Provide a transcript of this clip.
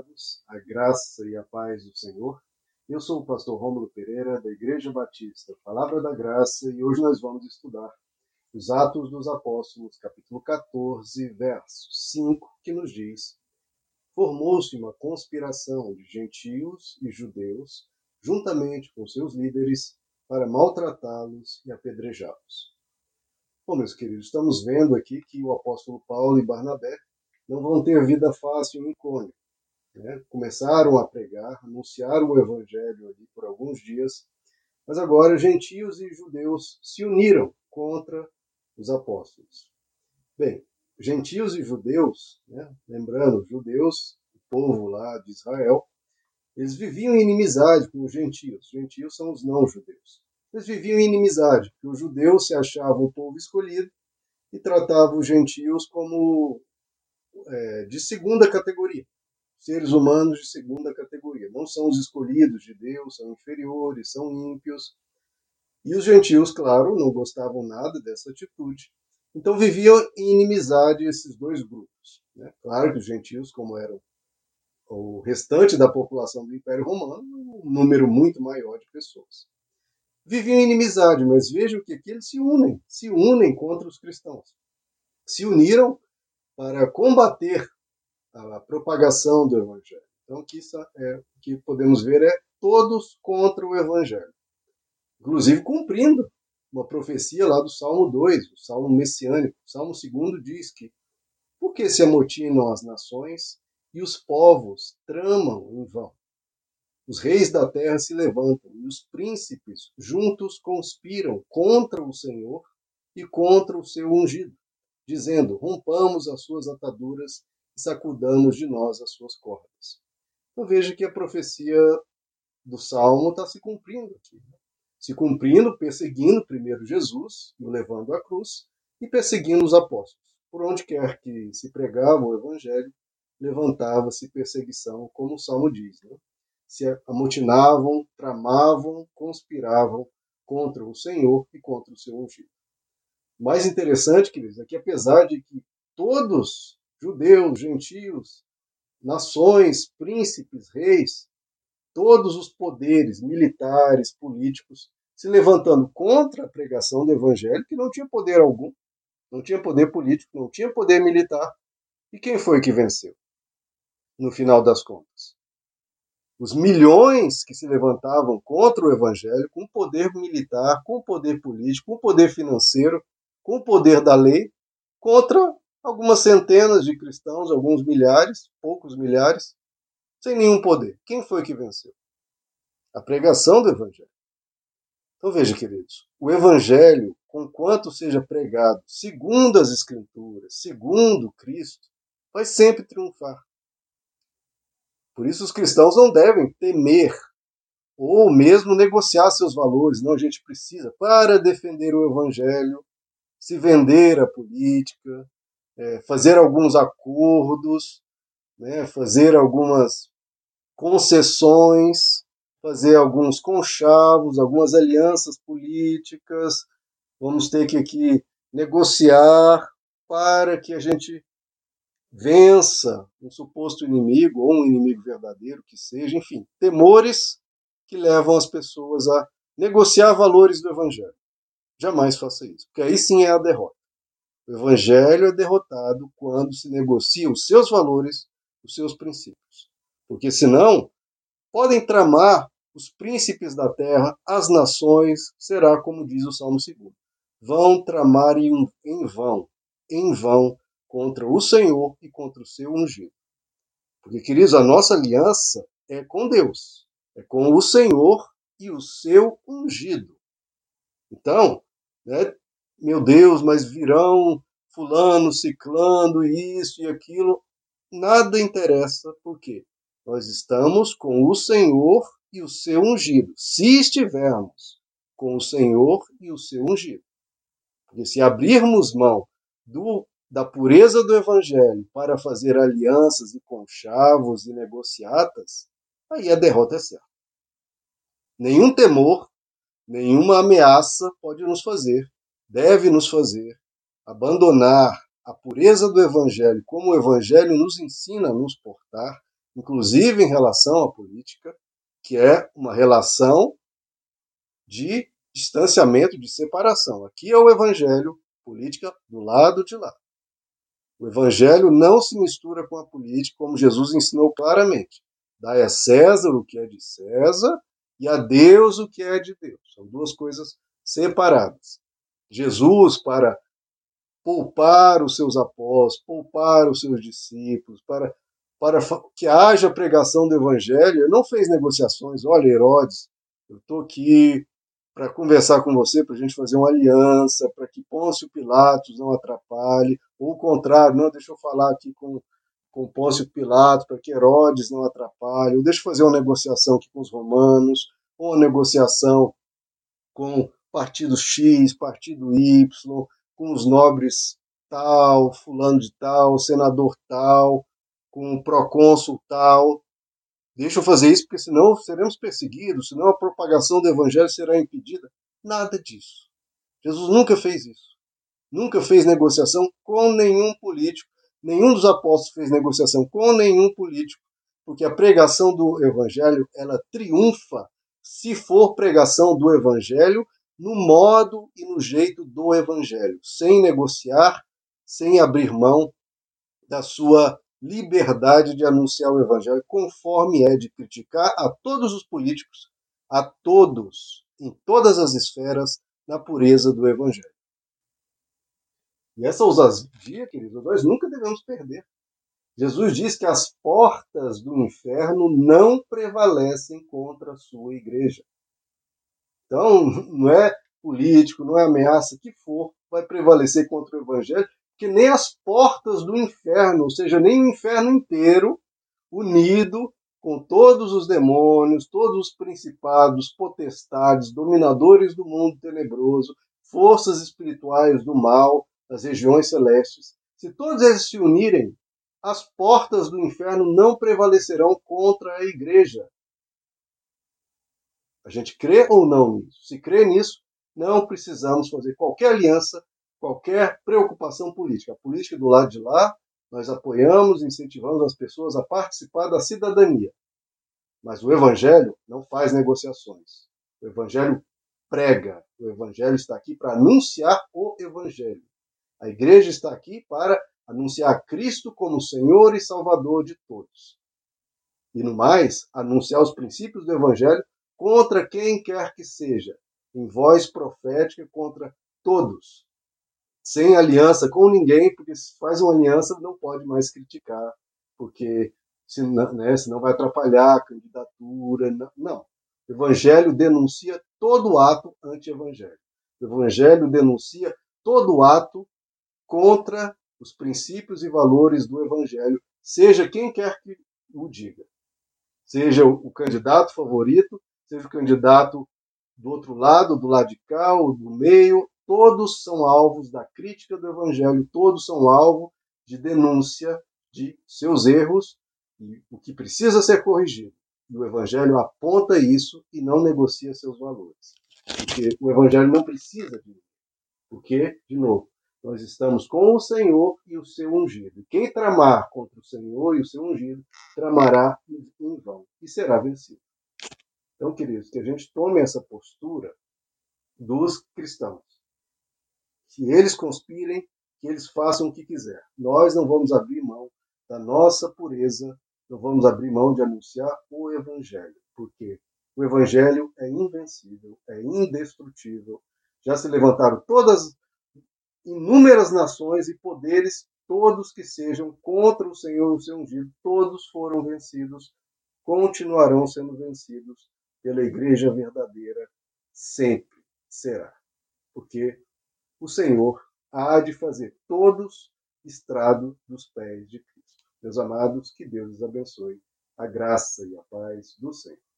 amados, a graça e a paz do Senhor. Eu sou o pastor Rômulo Pereira, da Igreja Batista Palavra da Graça, e hoje nós vamos estudar os Atos dos Apóstolos, capítulo 14, verso 5, que nos diz: Formou-se uma conspiração de gentios e judeus, juntamente com seus líderes, para maltratá-los e apedrejá-los. Bom, meus queridos, estamos vendo aqui que o apóstolo Paulo e Barnabé não vão ter vida fácil em Icônio. Né? Começaram a pregar, anunciaram o evangelho ali por alguns dias, mas agora gentios e judeus se uniram contra os apóstolos. Bem, gentios e judeus, né? lembrando, judeus, o povo lá de Israel, eles viviam em inimizade com os gentios. Os gentios são os não-judeus. Eles viviam em inimizade, porque os judeus se achavam o povo escolhido e tratavam os gentios como é, de segunda categoria. Seres humanos de segunda categoria. Não são os escolhidos de Deus, são inferiores, são ímpios. E os gentios, claro, não gostavam nada dessa atitude. Então viviam em inimizade esses dois grupos. Né? Claro que os gentios, como eram o restante da população do Império Romano, um número muito maior de pessoas. Viviam em inimizade, mas vejam que aqui eles se unem, se unem contra os cristãos. Se uniram para combater a propagação do evangelho. Então, que isso é o que podemos ver é todos contra o evangelho. Inclusive cumprindo uma profecia lá do Salmo 2, o Salmo messiânico. O Salmo 2 diz que por que se amotinam as nações e os povos tramam em vão? Os reis da terra se levantam e os príncipes juntos conspiram contra o Senhor e contra o seu ungido dizendo: rompamos as suas ataduras sacudamos de nós as suas cordas. Então veja que a profecia do Salmo está se cumprindo aqui. Né? Se cumprindo, perseguindo primeiro Jesus, o levando à cruz, e perseguindo os apóstolos. Por onde quer que se pregava o evangelho, levantava-se perseguição, como o Salmo diz. Né? Se amotinavam, tramavam, conspiravam contra o Senhor e contra o seu ungido mais interessante, queridos, é que apesar de que todos, judeus, gentios, nações, príncipes, reis, todos os poderes militares, políticos, se levantando contra a pregação do evangelho, que não tinha poder algum, não tinha poder político, não tinha poder militar. E quem foi que venceu? No final das contas. Os milhões que se levantavam contra o evangelho, com poder militar, com poder político, com poder financeiro, com o poder da lei contra algumas centenas de cristãos, alguns milhares, poucos milhares, sem nenhum poder. Quem foi que venceu? A pregação do Evangelho. Então veja, queridos, o Evangelho, conquanto seja pregado segundo as Escrituras, segundo Cristo, vai sempre triunfar. Por isso os cristãos não devem temer ou mesmo negociar seus valores. Não, a gente precisa, para defender o Evangelho, se vender a política, é, fazer alguns acordos, né, fazer algumas concessões, fazer alguns conchavos, algumas alianças políticas. Vamos ter que aqui negociar para que a gente vença um suposto inimigo ou um inimigo verdadeiro que seja, enfim, temores que levam as pessoas a negociar valores do evangelho. Jamais faça isso, porque aí sim é a derrota. O evangelho é derrotado quando se negocia os seus valores, os seus princípios. Porque senão, podem tramar os príncipes da terra, as nações, será como diz o Salmo 2. Vão tramar em, em vão, em vão, contra o Senhor e contra o seu ungido. Porque, queridos, a nossa aliança é com Deus, é com o Senhor e o seu ungido. Então, né? Meu Deus, mas virão fulano, ciclando, isso e aquilo. Nada interessa, porque nós estamos com o Senhor e o seu ungido. Se estivermos com o Senhor e o seu ungido. Porque se abrirmos mão do, da pureza do Evangelho para fazer alianças e conchavos e negociatas, aí a derrota é certa. Nenhum temor nenhuma ameaça pode nos fazer, deve nos fazer, abandonar a pureza do Evangelho, como o Evangelho nos ensina a nos portar, inclusive em relação à política, que é uma relação de distanciamento, de separação. Aqui é o evangelho, política do lado de lá. O evangelho não se mistura com a política, como Jesus ensinou claramente. Dai a César o que é de César e a Deus o que é de Deus. São duas coisas separadas. Jesus, para poupar os seus apóstolos, poupar os seus discípulos, para, para que haja pregação do evangelho, ele não fez negociações. Olha, Herodes, eu estou aqui para conversar com você, para a gente fazer uma aliança, para que Pôncio Pilatos não atrapalhe, ou o contrário, não, deixa eu falar aqui com, com Pôncio Pilatos, para que Herodes não atrapalhe, ou deixa eu fazer uma negociação aqui com os romanos, ou uma negociação com partido X, partido Y, com os nobres tal, fulano de tal, senador tal, com o procônsul tal. Deixa eu fazer isso, porque senão seremos perseguidos, senão a propagação do evangelho será impedida. Nada disso. Jesus nunca fez isso. Nunca fez negociação com nenhum político. Nenhum dos apóstolos fez negociação com nenhum político, porque a pregação do evangelho, ela triunfa se for pregação do evangelho no modo e no jeito do evangelho, sem negociar, sem abrir mão da sua liberdade de anunciar o evangelho, conforme é de criticar a todos os políticos, a todos, em todas as esferas, na pureza do evangelho. E essa ousadia, queridos, nós nunca devemos perder. Jesus diz que as portas do inferno não prevalecem contra a sua igreja. Então, não é político, não é ameaça que for, vai prevalecer contra o evangelho, que nem as portas do inferno, ou seja, nem o inferno inteiro, unido com todos os demônios, todos os principados, potestades, dominadores do mundo tenebroso, forças espirituais do mal, das regiões celestes, se todos eles se unirem, as portas do inferno não prevalecerão contra a igreja. A gente crê ou não nisso? Se crê nisso, não precisamos fazer qualquer aliança qualquer preocupação política. A política do lado de lá, nós apoiamos, incentivamos as pessoas a participar da cidadania. Mas o Evangelho não faz negociações. O Evangelho prega. O Evangelho está aqui para anunciar o Evangelho. A igreja está aqui para anunciar Cristo como Senhor e Salvador de todos. E no mais, anunciar os princípios do Evangelho contra quem quer que seja, em voz profética contra todos, sem aliança com ninguém, porque se faz uma aliança não pode mais criticar, porque senão, né, vai atrapalhar a candidatura. Não. O Evangelho denuncia todo ato anti-evangelho. O Evangelho denuncia todo ato contra os princípios e valores do Evangelho, seja quem quer que o diga. Seja o candidato favorito, seja candidato do outro lado, do lado de cá, ou do meio, todos são alvos da crítica do Evangelho, todos são alvo de denúncia de seus erros e o que precisa ser corrigido. E o Evangelho aponta isso e não negocia seus valores. Porque o Evangelho não precisa de Porque, de novo, nós estamos com o Senhor e o seu ungido. Quem tramar contra o Senhor e o seu ungido, tramará em vão e será vencido. Então, queridos, que a gente tome essa postura dos cristãos que eles conspirem, que eles façam o que quiser. Nós não vamos abrir mão da nossa pureza, não vamos abrir mão de anunciar o Evangelho, porque o Evangelho é invencível, é indestrutível. Já se levantaram todas inúmeras nações e poderes, todos que sejam contra o Senhor o seu ungido, todos foram vencidos, continuarão sendo vencidos pela igreja verdadeira, sempre será. Porque o Senhor há de fazer todos estrado dos pés de Cristo. Meus amados, que Deus os abençoe. A graça e a paz do Senhor.